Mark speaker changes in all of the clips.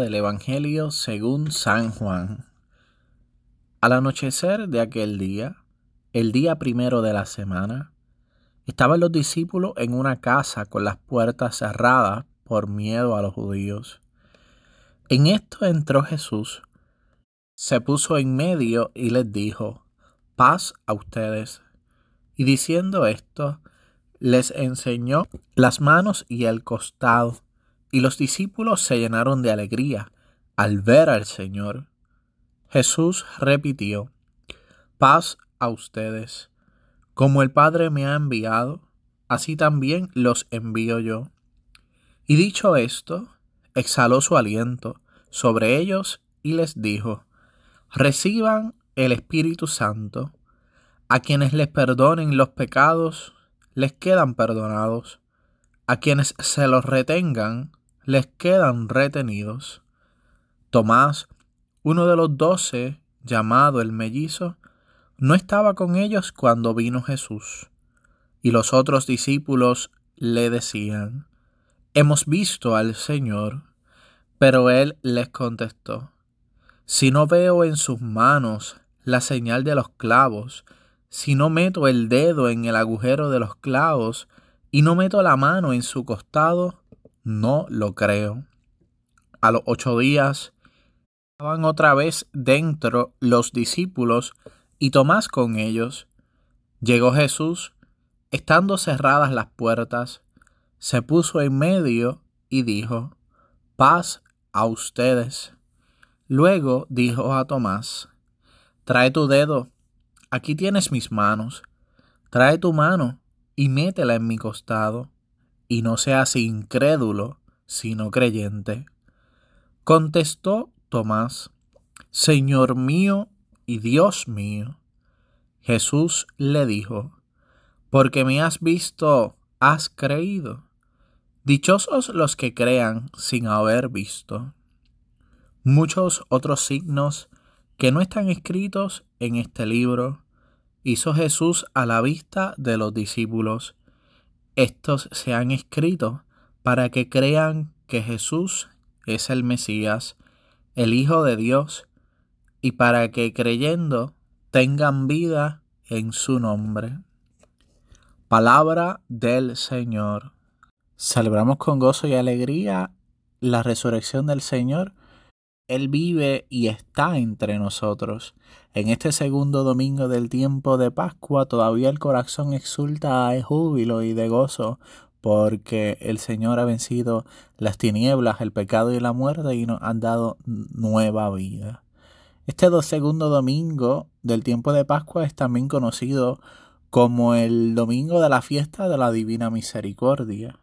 Speaker 1: del Evangelio según San Juan. Al anochecer de aquel día, el día primero de la semana, estaban los discípulos en una casa con las puertas cerradas por miedo a los judíos. En esto entró Jesús, se puso en medio y les dijo, paz a ustedes. Y diciendo esto, les enseñó las manos y el costado. Y los discípulos se llenaron de alegría al ver al Señor. Jesús repitió, paz a ustedes. Como el Padre me ha enviado, así también los envío yo. Y dicho esto, exhaló su aliento sobre ellos y les dijo, reciban el Espíritu Santo. A quienes les perdonen los pecados, les quedan perdonados. A quienes se los retengan, les quedan retenidos. Tomás, uno de los doce, llamado el mellizo, no estaba con ellos cuando vino Jesús. Y los otros discípulos le decían, Hemos visto al Señor. Pero él les contestó, Si no veo en sus manos la señal de los clavos, si no meto el dedo en el agujero de los clavos y no meto la mano en su costado, no lo creo. A los ocho días estaban otra vez dentro los discípulos y Tomás con ellos. Llegó Jesús, estando cerradas las puertas, se puso en medio y dijo, paz a ustedes. Luego dijo a Tomás, trae tu dedo, aquí tienes mis manos, trae tu mano y métela en mi costado y no seas incrédulo, sino creyente. Contestó Tomás, Señor mío y Dios mío. Jesús le dijo, Porque me has visto, has creído. Dichosos los que crean sin haber visto. Muchos otros signos que no están escritos en este libro hizo Jesús a la vista de los discípulos estos se han escrito para que crean que Jesús es el Mesías, el Hijo de Dios, y para que creyendo tengan vida en su nombre. Palabra del Señor. Celebramos con gozo y alegría la resurrección del Señor él vive y está entre nosotros. En este segundo domingo del tiempo de Pascua todavía el corazón exulta de júbilo y de gozo porque el Señor ha vencido las tinieblas, el pecado y la muerte y nos ha dado nueva vida. Este segundo domingo del tiempo de Pascua es también conocido como el domingo de la fiesta de la Divina Misericordia,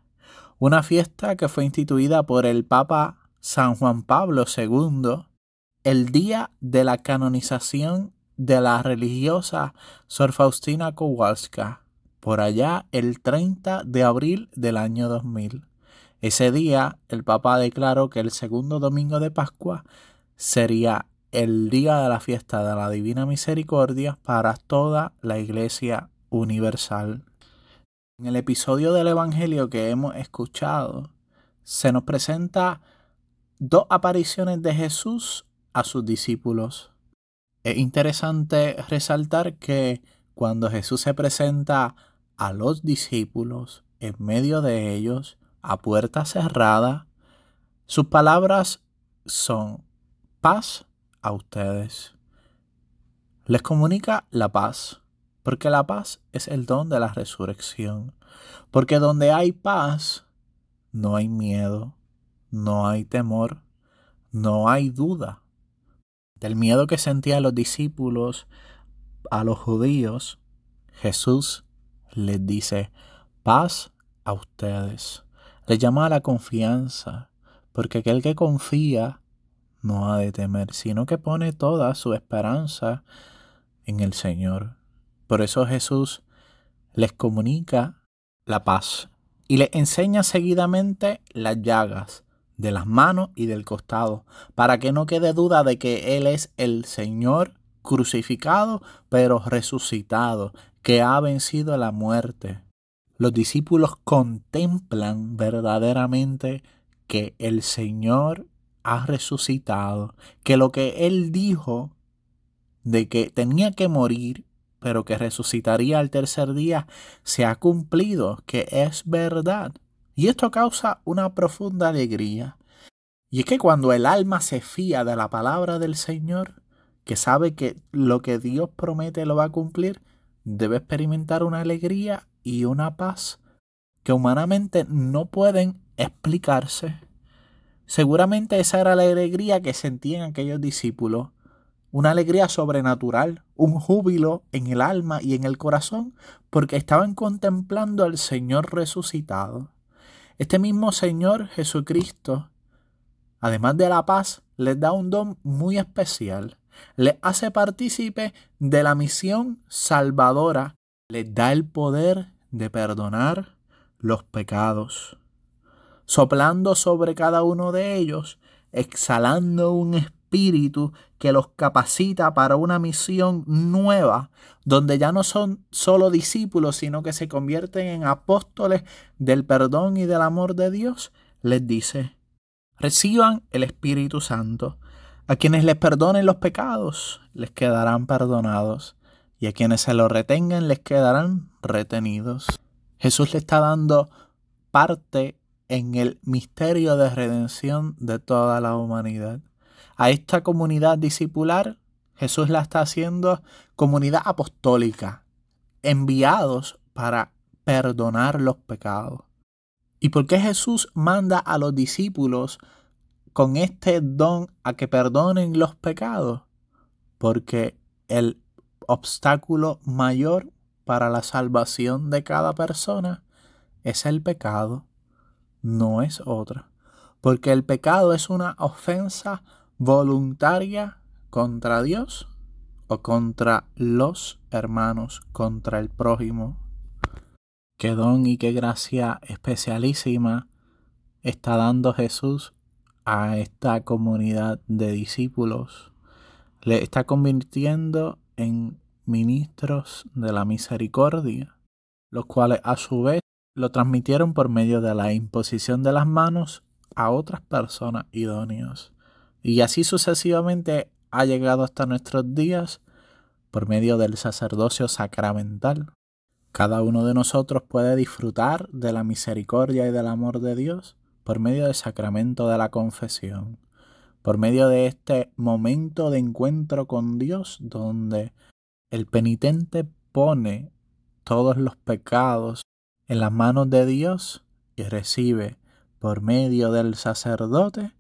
Speaker 1: una fiesta que fue instituida por el Papa San Juan Pablo II, el día de la canonización de la religiosa Sor Faustina Kowalska, por allá el 30 de abril del año 2000. Ese día el Papa declaró que el segundo domingo de Pascua sería el día de la fiesta de la Divina Misericordia para toda la Iglesia Universal. En el episodio del Evangelio que hemos escuchado, se nos presenta dos apariciones de Jesús a sus discípulos. Es interesante resaltar que cuando Jesús se presenta a los discípulos en medio de ellos, a puerta cerrada, sus palabras son paz a ustedes. Les comunica la paz, porque la paz es el don de la resurrección, porque donde hay paz, no hay miedo, no hay temor, no hay duda. Del miedo que sentían los discípulos a los judíos, Jesús les dice, paz a ustedes. Les llama a la confianza, porque aquel que confía no ha de temer, sino que pone toda su esperanza en el Señor. Por eso Jesús les comunica la paz y les enseña seguidamente las llagas de las manos y del costado, para que no quede duda de que Él es el Señor crucificado, pero resucitado, que ha vencido la muerte. Los discípulos contemplan verdaderamente que el Señor ha resucitado, que lo que Él dijo de que tenía que morir, pero que resucitaría al tercer día, se ha cumplido, que es verdad. Y esto causa una profunda alegría. Y es que cuando el alma se fía de la palabra del Señor, que sabe que lo que Dios promete lo va a cumplir, debe experimentar una alegría y una paz que humanamente no pueden explicarse. Seguramente esa era la alegría que sentían aquellos discípulos, una alegría sobrenatural, un júbilo en el alma y en el corazón, porque estaban contemplando al Señor resucitado. Este mismo Señor Jesucristo, además de la paz, les da un don muy especial, les hace partícipe de la misión salvadora, les da el poder de perdonar los pecados, soplando sobre cada uno de ellos, exhalando un espíritu que los capacita para una misión nueva, donde ya no son solo discípulos, sino que se convierten en apóstoles del perdón y del amor de Dios, les dice, reciban el Espíritu Santo. A quienes les perdonen los pecados, les quedarán perdonados, y a quienes se lo retengan, les quedarán retenidos. Jesús le está dando parte en el misterio de redención de toda la humanidad. A esta comunidad discipular, Jesús la está haciendo comunidad apostólica, enviados para perdonar los pecados. ¿Y por qué Jesús manda a los discípulos con este don a que perdonen los pecados? Porque el obstáculo mayor para la salvación de cada persona es el pecado, no es otra. Porque el pecado es una ofensa voluntaria contra Dios o contra los hermanos, contra el prójimo. Qué don y qué gracia especialísima está dando Jesús a esta comunidad de discípulos. Le está convirtiendo en ministros de la misericordia, los cuales a su vez lo transmitieron por medio de la imposición de las manos a otras personas idóneas. Y así sucesivamente ha llegado hasta nuestros días por medio del sacerdocio sacramental. Cada uno de nosotros puede disfrutar de la misericordia y del amor de Dios por medio del sacramento de la confesión, por medio de este momento de encuentro con Dios donde el penitente pone todos los pecados en las manos de Dios y recibe por medio del sacerdote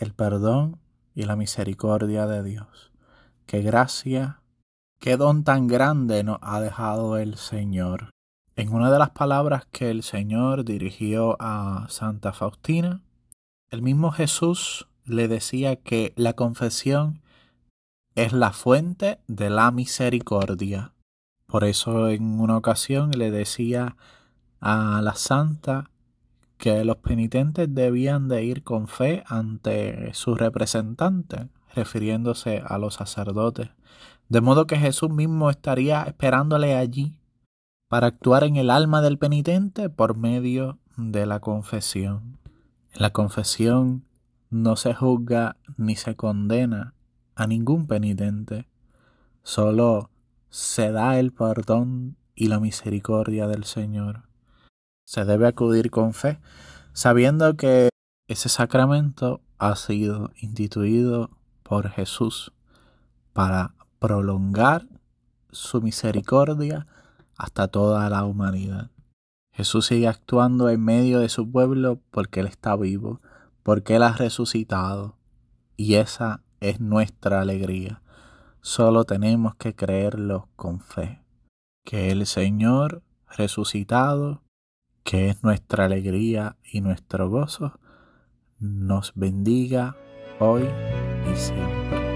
Speaker 1: el perdón y la misericordia de Dios. Qué gracia, qué don tan grande nos ha dejado el Señor. En una de las palabras que el Señor dirigió a Santa Faustina, el mismo Jesús le decía que la confesión es la fuente de la misericordia. Por eso en una ocasión le decía a la santa que los penitentes debían de ir con fe ante su representante, refiriéndose a los sacerdotes, de modo que Jesús mismo estaría esperándole allí para actuar en el alma del penitente por medio de la confesión. En la confesión no se juzga ni se condena a ningún penitente, solo se da el perdón y la misericordia del Señor. Se debe acudir con fe, sabiendo que ese sacramento ha sido instituido por Jesús para prolongar su misericordia hasta toda la humanidad. Jesús sigue actuando en medio de su pueblo porque Él está vivo, porque Él ha resucitado, y esa es nuestra alegría. Solo tenemos que creerlo con fe. Que el Señor resucitado, que es nuestra alegría y nuestro gozo, nos bendiga hoy y siempre.